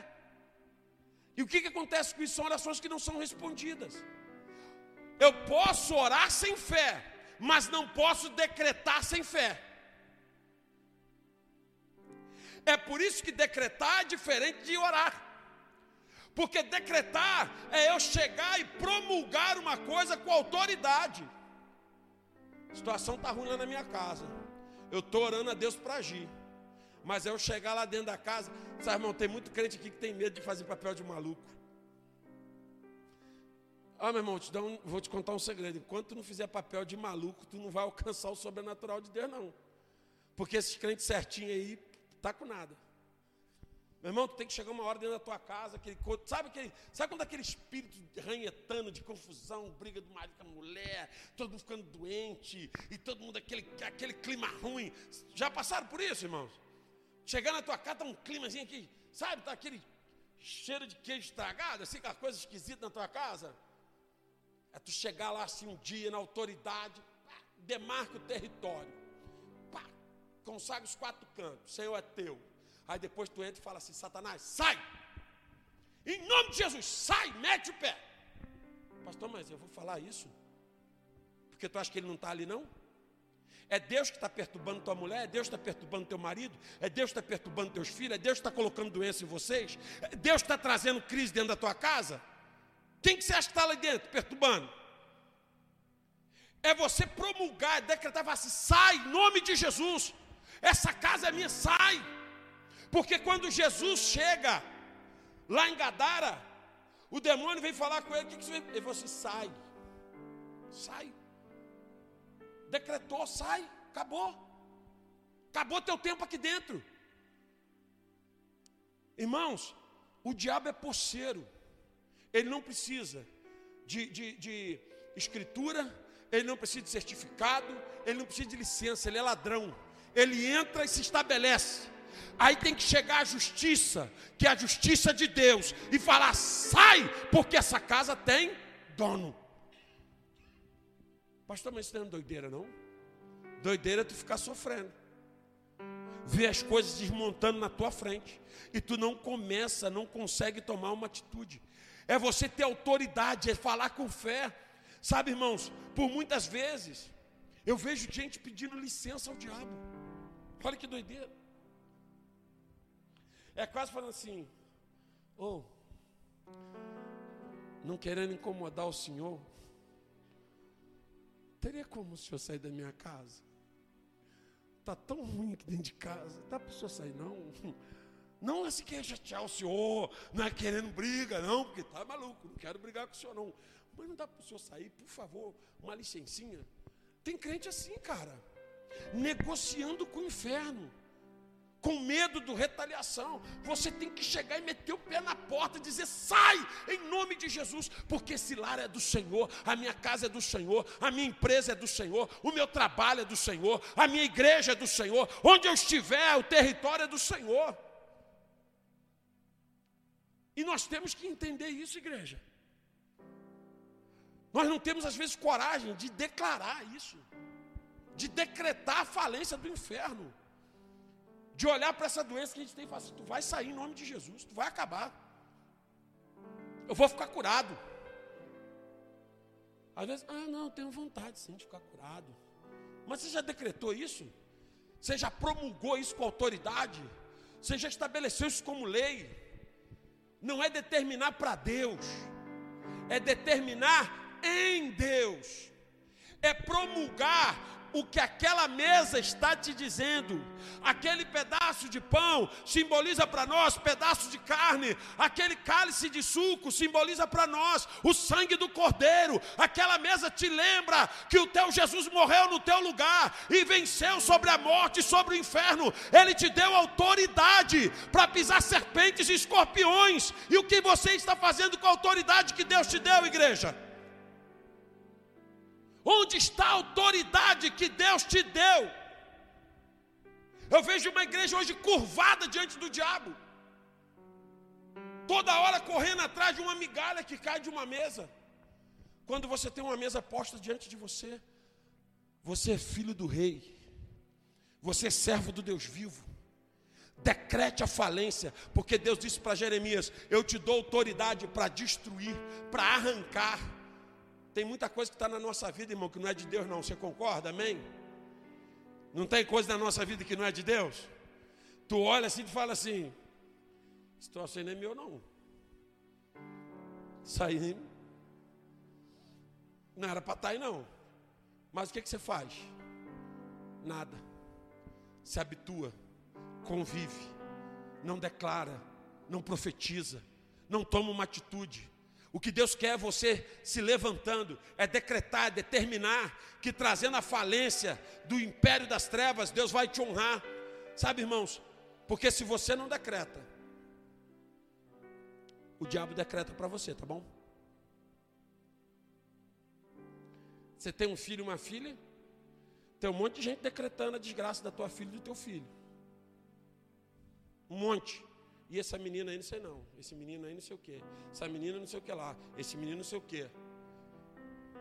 E o que, que acontece com isso? São orações que não são respondidas. Eu posso orar sem fé, mas não posso decretar sem fé. É por isso que decretar é diferente de orar. Porque decretar é eu chegar e promulgar uma coisa com autoridade. A situação está ruim lá na minha casa. Eu estou orando a Deus para agir. Mas é eu chegar lá dentro da casa. Sabe, irmão, tem muito crente aqui que tem medo de fazer papel de maluco. Ah, meu irmão, te um, vou te contar um segredo. Enquanto tu não fizer papel de maluco, tu não vai alcançar o sobrenatural de Deus, não. Porque esses crentes certinhos aí, tá com nada. Meu irmão, tu tem que chegar uma hora dentro da tua casa, aquele, sabe, aquele, sabe quando aquele espírito ranhetano de confusão, briga do marido com a mulher, todo mundo ficando doente, e todo mundo aquele, aquele clima ruim. Já passaram por isso, irmãos? Chegar na tua casa, tá um climazinho aqui, sabe, tá aquele cheiro de queijo estragado, assim, aquela coisa esquisita na tua casa. É tu chegar lá assim um dia na autoridade, pá, demarca o território, pá, consagra os quatro cantos, Senhor é teu. Aí depois tu entra e fala assim: Satanás, sai! Em nome de Jesus, sai, mete o pé. Pastor, mas eu vou falar isso? Porque tu acha que ele não está ali, não? É Deus que está perturbando tua mulher, é Deus que está perturbando teu marido, é Deus que está perturbando teus filhos, é Deus que está colocando doença em vocês, é Deus que está trazendo crise dentro da tua casa. Quem que você acha que está lá dentro perturbando? É você promulgar, decretar, falar assim, sai, em nome de Jesus. Essa casa é minha, sai. Porque quando Jesus chega lá em Gadara, o demônio vem falar com ele, o que, que você Ele falou assim: sai, sai. Decretou, sai, acabou. Acabou teu tempo aqui dentro. Irmãos, o diabo é poceiro. Ele não precisa de, de, de escritura, ele não precisa de certificado, ele não precisa de licença, ele é ladrão. Ele entra e se estabelece. Aí tem que chegar a justiça, que é a justiça de Deus, e falar: sai, porque essa casa tem dono. Pastor, mas isso não é doideira, não? Doideira é tu ficar sofrendo. Ver as coisas desmontando na tua frente. E tu não começa, não consegue tomar uma atitude. É você ter autoridade, é falar com fé. Sabe, irmãos, por muitas vezes eu vejo gente pedindo licença ao diabo. Olha que doideira. É quase falando assim, ou oh, não querendo incomodar o Senhor, teria como o Senhor sair da minha casa? Está tão ruim aqui dentro de casa, dá para o Senhor sair não? Não é se quer chatear o Senhor, não é querendo briga, não, porque está maluco, não quero brigar com o Senhor não. Mas não dá para o Senhor sair, por favor, uma licencinha. Tem crente assim, cara, negociando com o inferno com medo do retaliação. Você tem que chegar e meter o pé na porta e dizer: sai em nome de Jesus, porque esse lar é do Senhor, a minha casa é do Senhor, a minha empresa é do Senhor, o meu trabalho é do Senhor, a minha igreja é do Senhor, onde eu estiver, o território é do Senhor. E nós temos que entender isso, igreja. Nós não temos, às vezes, coragem de declarar isso, de decretar a falência do inferno de olhar para essa doença que a gente tem e falar assim: tu vai sair em nome de Jesus, tu vai acabar. Eu vou ficar curado. Às vezes, ah, não, tenho vontade sim de ficar curado. Mas você já decretou isso? Você já promulgou isso com autoridade? Você já estabeleceu isso como lei? Não é determinar para Deus, é determinar em Deus, é promulgar o que aquela mesa está te dizendo. Aquele pedaço de pão simboliza para nós pedaço de carne, aquele cálice de suco simboliza para nós o sangue do cordeiro. Aquela mesa te lembra que o teu Jesus morreu no teu lugar e venceu sobre a morte, sobre o inferno. Ele te deu autoridade para pisar serpentes e escorpiões. E o que você está fazendo com a autoridade que Deus te deu, igreja? Onde está a autoridade que Deus te deu? Eu vejo uma igreja hoje curvada diante do diabo, toda hora correndo atrás de uma migalha que cai de uma mesa. Quando você tem uma mesa posta diante de você, você é filho do rei, você é servo do Deus vivo. Decrete a falência, porque Deus disse para Jeremias: Eu te dou autoridade para destruir, para arrancar. Tem muita coisa que está na nossa vida, irmão, que não é de Deus, não. Você concorda? Amém? Não tem coisa na nossa vida que não é de Deus? Tu olha assim e fala assim: Esse troço aí não é meu, não. Isso aí não era para estar tá aí, não. Mas o que, que você faz? Nada. Se habitua, convive, não declara, não profetiza, não toma uma atitude. O que Deus quer é você se levantando, é decretar, é determinar que trazendo a falência do império das trevas, Deus vai te honrar. Sabe, irmãos? Porque se você não decreta, o diabo decreta para você, tá bom? Você tem um filho e uma filha, tem um monte de gente decretando a desgraça da tua filha e do teu filho. Um monte. E essa menina aí não sei não. Esse menino aí não sei o quê. Essa menina não sei o que lá. Esse menino não sei o quê.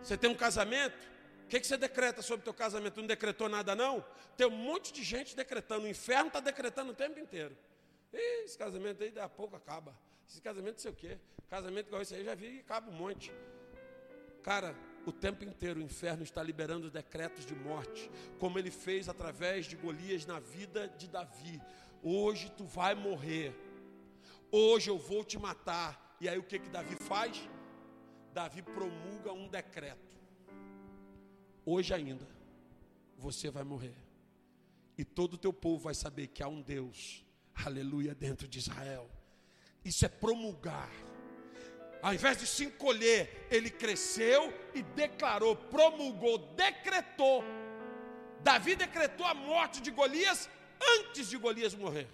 Você tem um casamento? O que, que você decreta sobre o teu casamento? Não decretou nada não? Tem um monte de gente decretando. O inferno está decretando o tempo inteiro. E esse casamento aí, daqui a pouco acaba. Esse casamento não sei o quê. Casamento igual esse aí, já vi e acaba um monte. Cara, o tempo inteiro o inferno está liberando decretos de morte, como ele fez através de Golias na vida de Davi. Hoje tu vai morrer. Hoje eu vou te matar. E aí o que que Davi faz? Davi promulga um decreto. Hoje ainda você vai morrer. E todo o teu povo vai saber que há um Deus, aleluia, dentro de Israel. Isso é promulgar. Ao invés de se encolher, ele cresceu e declarou, promulgou, decretou. Davi decretou a morte de Golias antes de Golias morrer.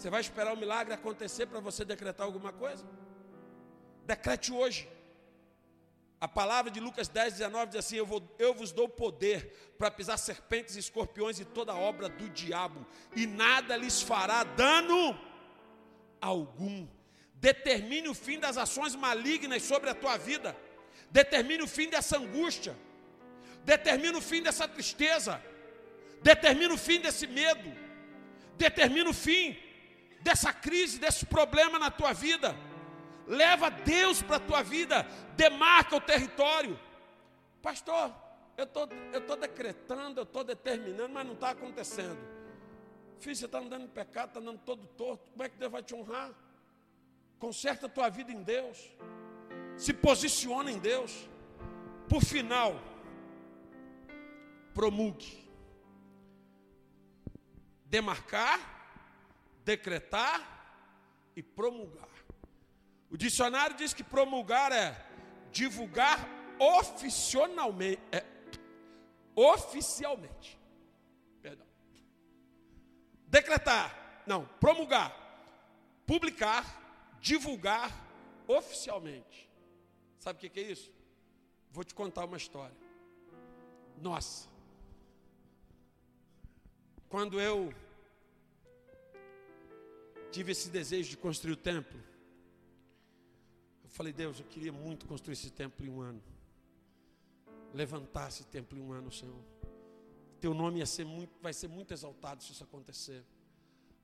Você vai esperar o milagre acontecer para você decretar alguma coisa? Decrete hoje. A palavra de Lucas 10, 19 diz assim: eu, vou, eu vos dou poder para pisar serpentes, escorpiões e toda obra do diabo, e nada lhes fará dano algum. Determine o fim das ações malignas sobre a tua vida, determine o fim dessa angústia, determine o fim dessa tristeza, determine o fim desse medo, determine o fim dessa crise, desse problema na tua vida. Leva Deus para a tua vida, demarca o território. Pastor, eu tô, estou decretando, eu estou determinando, mas não está acontecendo. Filho, você está andando em pecado, está andando todo torto. Como é que Deus vai te honrar? Conserta a tua vida em Deus. Se posiciona em Deus. Por final, promulgue. Demarcar decretar e promulgar. O dicionário diz que promulgar é divulgar oficialmente, é, oficialmente. Perdão. Decretar, não, promulgar, publicar, divulgar oficialmente. Sabe o que é isso? Vou te contar uma história. Nossa, quando eu tive esse desejo de construir o templo. Eu falei, Deus, eu queria muito construir esse templo em um ano. Levantar esse templo em um ano, Senhor. Teu nome ser muito, vai ser muito exaltado se isso acontecer.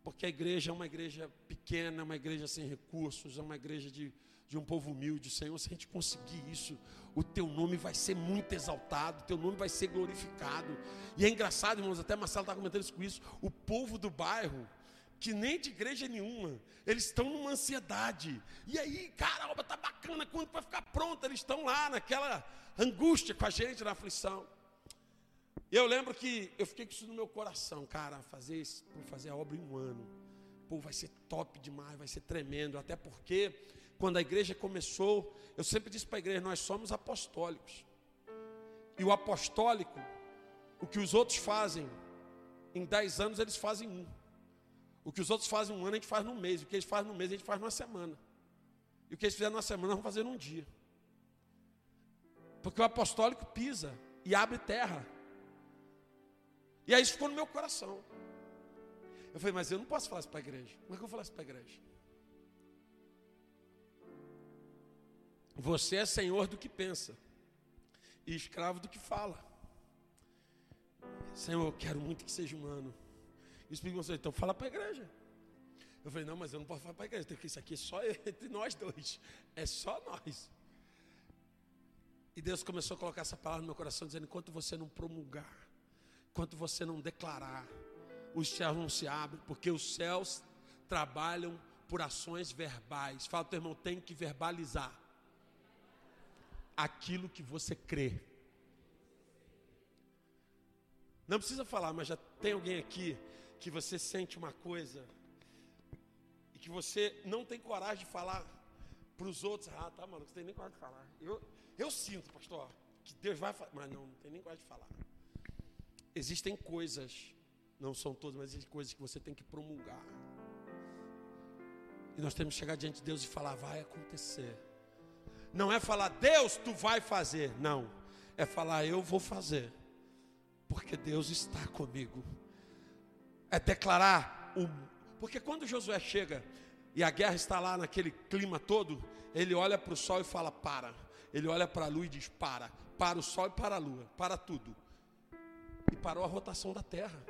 Porque a igreja é uma igreja pequena, é uma igreja sem recursos, é uma igreja de, de um povo humilde, Senhor. Se a gente conseguir isso, o teu nome vai ser muito exaltado, o teu nome vai ser glorificado. E é engraçado, irmãos, até Marcelo está comentando isso com isso. O povo do bairro, que nem de igreja nenhuma, eles estão numa ansiedade. E aí, cara, a obra está bacana, quando vai ficar pronta? Eles estão lá naquela angústia com a gente, na aflição. Eu lembro que eu fiquei com isso no meu coração, cara, fazer, isso, fazer a obra em um ano. Pô, vai ser top demais, vai ser tremendo. Até porque, quando a igreja começou, eu sempre disse para a igreja: nós somos apostólicos. E o apostólico, o que os outros fazem em dez anos, eles fazem um. O que os outros fazem um ano, a gente faz num mês. O que eles fazem num mês, a gente faz numa semana. E o que eles fizeram numa semana, vamos fazer num dia. Porque o apostólico pisa e abre terra. E aí isso ficou no meu coração. Eu falei, mas eu não posso falar isso para a igreja. Como é que eu vou falar isso para a igreja? Você é senhor do que pensa e escravo do que fala. Senhor, eu quero muito que seja humano. E o Espírito Santo então fala para a igreja. Eu falei, não, mas eu não posso falar para a igreja, porque isso aqui é só entre nós dois. É só nós. E Deus começou a colocar essa palavra no meu coração, dizendo: enquanto você não promulgar, enquanto você não declarar, os céus não se abrem, porque os céus trabalham por ações verbais. Fala, teu irmão, tem que verbalizar aquilo que você crê. Não precisa falar, mas já tem alguém aqui que você sente uma coisa e que você não tem coragem de falar para os outros. Ah, tá, mano, você tem nem coragem de falar. Eu, eu sinto, pastor, que Deus vai falar, mas não, não tem nem coragem de falar. Existem coisas, não são todas, mas existem coisas que você tem que promulgar. E nós temos que chegar diante de Deus e falar, vai acontecer. Não é falar, Deus, tu vai fazer. Não. É falar, eu vou fazer. Porque Deus está comigo é declarar o. Porque quando Josué chega e a guerra está lá naquele clima todo, ele olha para o sol e fala: para. Ele olha para a lua e diz: para. Para o sol e para a lua, para tudo. E parou a rotação da terra.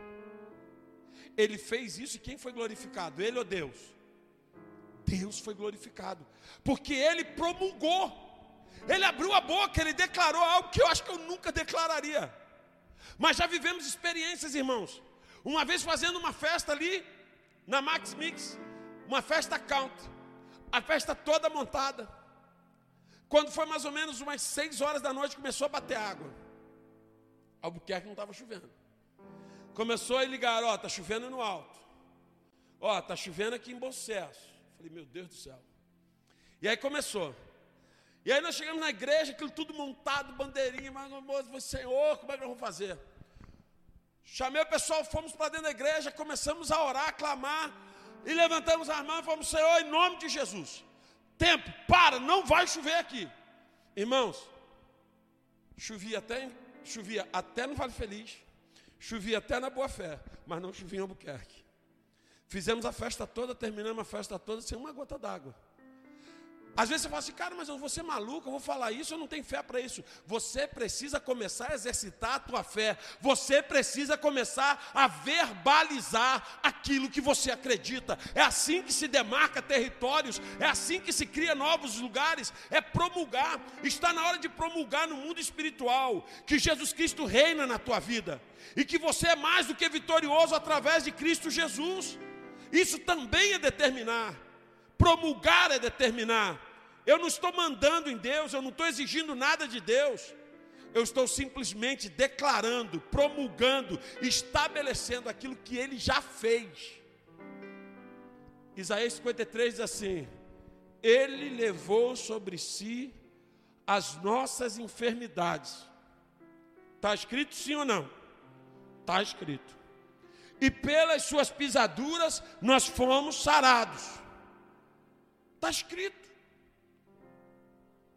Ele fez isso e quem foi glorificado? Ele ou Deus? Deus foi glorificado, porque ele promulgou. Ele abriu a boca, ele declarou algo que eu acho que eu nunca declararia. Mas já vivemos experiências, irmãos, uma vez fazendo uma festa ali na Max Mix, uma festa count, a festa toda montada. Quando foi mais ou menos umas seis horas da noite, começou a bater água. Albuquerque não estava chovendo. Começou a ligar, ó, tá chovendo no alto. Ó, tá chovendo aqui em Bom Sucesso. Falei, meu Deus do céu. E aí começou. E aí nós chegamos na igreja, aquilo tudo montado, bandeirinha, mas moço, Senhor, como é que nós vamos fazer? Chamei o pessoal, fomos para dentro da igreja, começamos a orar, clamar, e levantamos as mãos e falamos, Senhor, em nome de Jesus. Tempo, para, não vai chover aqui. Irmãos, chovia até, chovia até no Vale Feliz, chovia até na Boa Fé, mas não chovia em Albuquerque. Fizemos a festa toda, terminamos a festa toda sem uma gota d'água. Às vezes você fala assim, cara, mas eu vou ser maluco, eu vou falar isso, eu não tenho fé para isso. Você precisa começar a exercitar a tua fé. Você precisa começar a verbalizar aquilo que você acredita. É assim que se demarca territórios, é assim que se cria novos lugares, é promulgar. Está na hora de promulgar no mundo espiritual que Jesus Cristo reina na tua vida e que você é mais do que vitorioso através de Cristo Jesus. Isso também é determinar. Promulgar é determinar. Eu não estou mandando em Deus, eu não estou exigindo nada de Deus. Eu estou simplesmente declarando, promulgando, estabelecendo aquilo que ele já fez. Isaías 53 diz assim: Ele levou sobre si as nossas enfermidades. Está escrito sim ou não? Está escrito. E pelas suas pisaduras nós fomos sarados. Está escrito.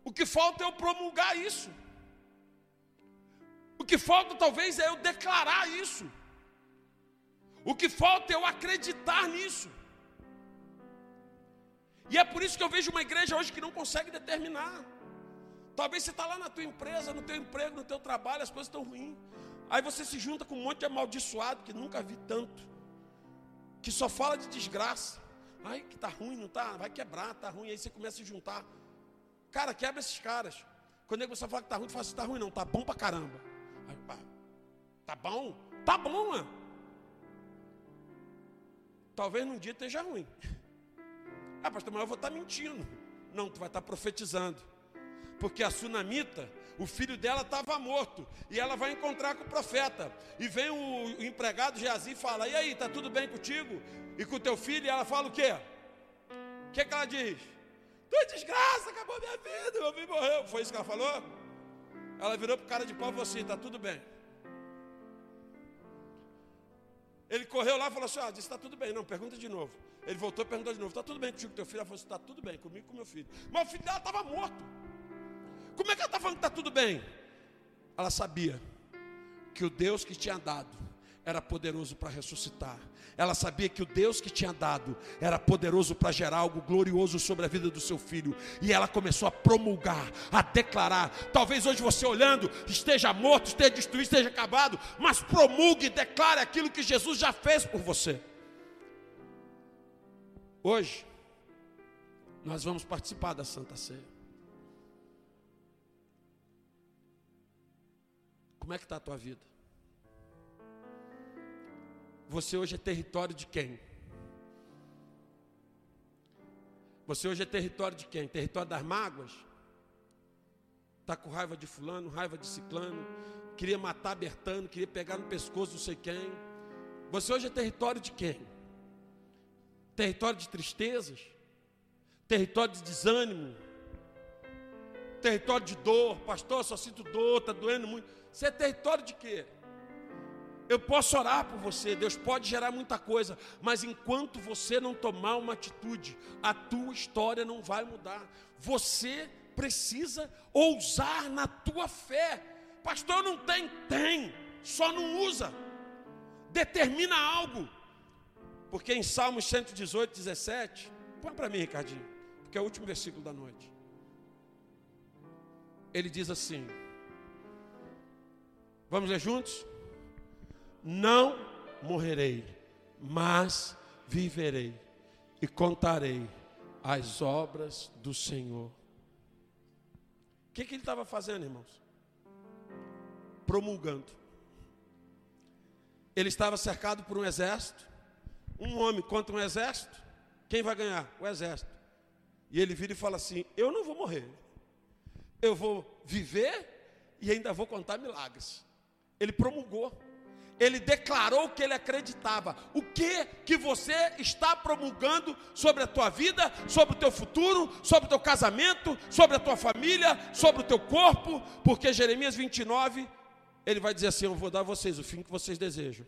O que falta é eu promulgar isso. O que falta talvez é eu declarar isso. O que falta é eu acreditar nisso. E é por isso que eu vejo uma igreja hoje que não consegue determinar. Talvez você está lá na tua empresa, no teu emprego, no teu trabalho, as coisas estão ruins. Aí você se junta com um monte de amaldiçoado que nunca vi tanto. Que só fala de desgraça. Ai, que tá ruim, não tá? Vai quebrar, tá ruim. Aí você começa a se juntar. Cara, quebra esses caras. Quando você fala que tá ruim, tu fala assim, tá ruim não, tá bom pra caramba. Aí, tá bom? Tá bom, mano. talvez num dia esteja ruim. Ah, pastor, mas eu vou estar mentindo. Não, tu vai estar profetizando. Porque a sunamita, o filho dela estava morto. E ela vai encontrar com o profeta. E vem o, empregado Geazi e fala: E aí, está tudo bem contigo? E com o teu filho? E ela fala o quê? O que, que ela diz? Tu é desgraça, acabou minha vida, meu filho morreu. Foi isso que ela falou? Ela virou para o cara de pau e falou assim: Está tudo bem. Ele correu lá e falou assim: Ah, disse, está tudo bem. Não, pergunta de novo. Ele voltou e perguntou de novo: Está tudo bem contigo teu filho? Ela falou assim: Está tudo bem comigo e com meu filho. Mas o filho dela estava morto. Como é que ela está falando que está tudo bem? Ela sabia que o Deus que tinha dado era poderoso para ressuscitar. Ela sabia que o Deus que tinha dado era poderoso para gerar algo glorioso sobre a vida do seu filho. E ela começou a promulgar, a declarar. Talvez hoje você olhando esteja morto, esteja destruído, esteja acabado, mas promulgue e declare aquilo que Jesus já fez por você. Hoje, nós vamos participar da Santa Ceia. Como é que está a tua vida? Você hoje é território de quem? Você hoje é território de quem? Território das mágoas? Está com raiva de fulano, raiva de ciclano, queria matar Bertano, queria pegar no pescoço não sei quem. Você hoje é território de quem? Território de tristezas? Território de desânimo? Território de dor? Pastor, só sinto dor, está doendo muito. Você é território de quê? Eu posso orar por você, Deus pode gerar muita coisa, mas enquanto você não tomar uma atitude, a tua história não vai mudar. Você precisa ousar na tua fé. Pastor, não tem? Tem, só não usa. Determina algo. Porque em Salmos 118, 17, põe para mim, Ricardinho, porque é o último versículo da noite. Ele diz assim: Vamos ler juntos? Não morrerei, mas viverei e contarei as obras do Senhor. O que, que ele estava fazendo, irmãos? Promulgando. Ele estava cercado por um exército. Um homem contra um exército. Quem vai ganhar? O exército. E ele vira e fala assim: Eu não vou morrer. Eu vou viver e ainda vou contar milagres. Ele promulgou ele declarou que ele acreditava. O que que você está promulgando sobre a tua vida, sobre o teu futuro, sobre o teu casamento, sobre a tua família, sobre o teu corpo? Porque Jeremias 29, ele vai dizer assim: Eu vou dar a vocês o fim que vocês desejam.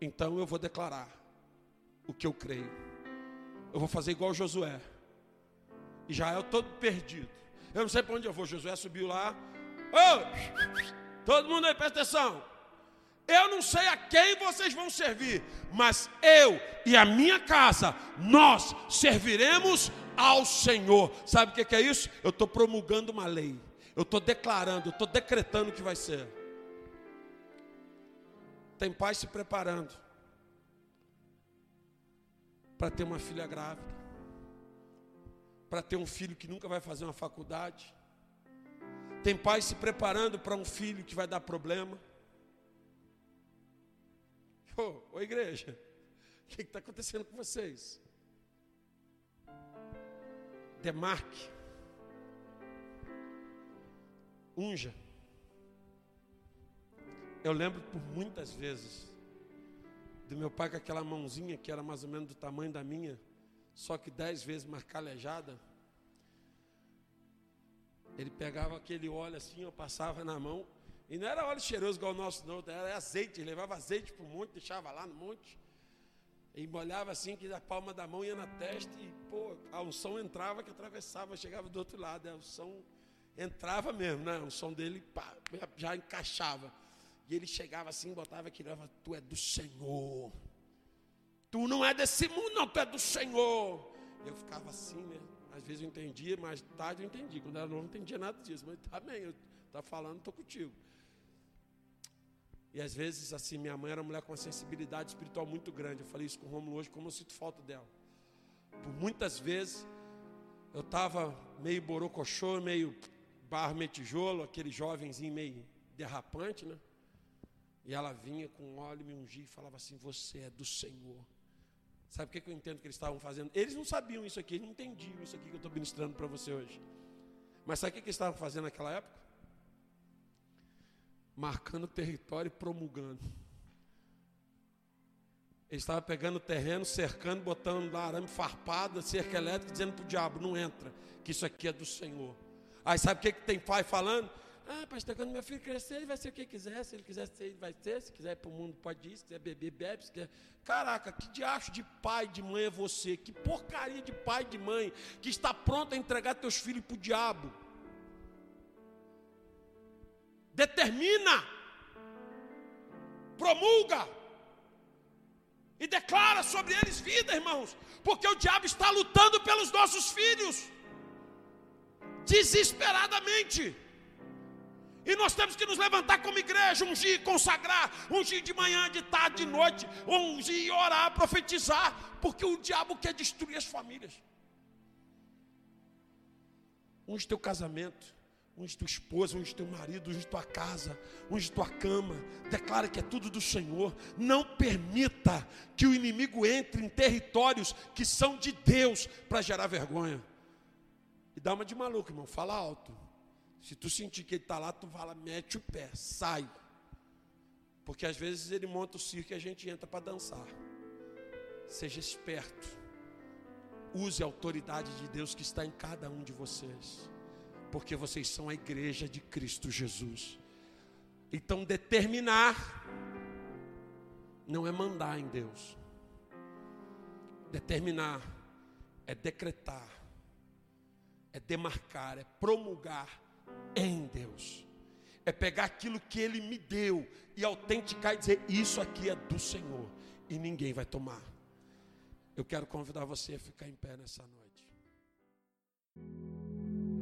Então eu vou declarar o que eu creio. Eu vou fazer igual Josué. Israel todo perdido. Eu não sei para onde eu vou. Josué subiu lá. Todo mundo aí, presta atenção. Eu não sei a quem vocês vão servir, mas eu e a minha casa, nós serviremos ao Senhor. Sabe o que é isso? Eu estou promulgando uma lei, eu estou declarando, eu estou decretando que vai ser. Tem pai se preparando para ter uma filha grávida, para ter um filho que nunca vai fazer uma faculdade. Tem pai se preparando para um filho que vai dar problema. Ô, ô igreja, o que está acontecendo com vocês? Demarque. Unja. Eu lembro por muitas vezes do meu pai com aquela mãozinha que era mais ou menos do tamanho da minha, só que dez vezes mais calejada. Ele pegava aquele óleo assim, eu passava na mão, e não era óleo cheiroso igual o nosso, não, era azeite. Levava azeite para o monte, deixava lá no monte. E molhava assim, que a palma da mão ia na testa e, pô, a unção entrava que atravessava, chegava do outro lado. A unção entrava mesmo, né? A unção dele pá, já encaixava. E ele chegava assim, botava aqui, leva, tu é do Senhor. Tu não é desse mundo, não, tu é do Senhor. Eu ficava assim, né? Às vezes eu entendia, mais tarde eu entendi. Quando era novo, não entendia nada disso. Mas tá bem, eu tá falando, estou contigo. E às vezes, assim, minha mãe era uma mulher com uma sensibilidade espiritual muito grande. Eu falei isso com o Romulo hoje, como eu sinto falta dela. Por muitas vezes, eu estava meio borocochô, meio barro, meio tijolo, aquele jovenzinho meio derrapante, né? E ela vinha com óleo, me ungia e falava assim: Você é do Senhor. Sabe o que eu entendo que eles estavam fazendo? Eles não sabiam isso aqui, eles não entendiam isso aqui que eu estou ministrando para você hoje. Mas sabe o que eles estavam fazendo naquela época? Marcando território e promulgando. Ele estava pegando terreno, cercando, botando lá arame farpado, cerca elétrica, dizendo para o diabo: não entra, que isso aqui é do Senhor. Aí sabe o que, que tem pai falando? Ah, pastor, quando meu filho crescer, ele vai ser o que quiser. Se ele quiser ser, ele vai ser. Se quiser ir para o mundo, pode ir. Se quiser beber, bebe. Se quiser... Caraca, que diacho de pai de mãe é você? Que porcaria de pai de mãe que está pronto a entregar teus filhos para o diabo? Determina, promulga e declara sobre eles vida, irmãos, porque o diabo está lutando pelos nossos filhos desesperadamente. E nós temos que nos levantar como igreja, ungir, consagrar, ungir de manhã, de tarde, de noite, ungir, orar, profetizar, porque o diabo quer destruir as famílias. Unge teu casamento, unge tua esposa, unge teu marido, unge tua casa, unge tua cama, declara que é tudo do Senhor. Não permita que o inimigo entre em territórios que são de Deus para gerar vergonha. E dá uma de maluco, irmão, fala alto. Se tu sentir que ele está lá, tu fala, mete o pé, sai. Porque às vezes ele monta o circo e a gente entra para dançar. Seja esperto. Use a autoridade de Deus que está em cada um de vocês. Porque vocês são a igreja de Cristo Jesus. Então, determinar não é mandar em Deus. Determinar é decretar, é demarcar, é promulgar em Deus. É pegar aquilo que Ele me deu e autenticar e dizer: Isso aqui é do Senhor e ninguém vai tomar. Eu quero convidar você a ficar em pé nessa noite.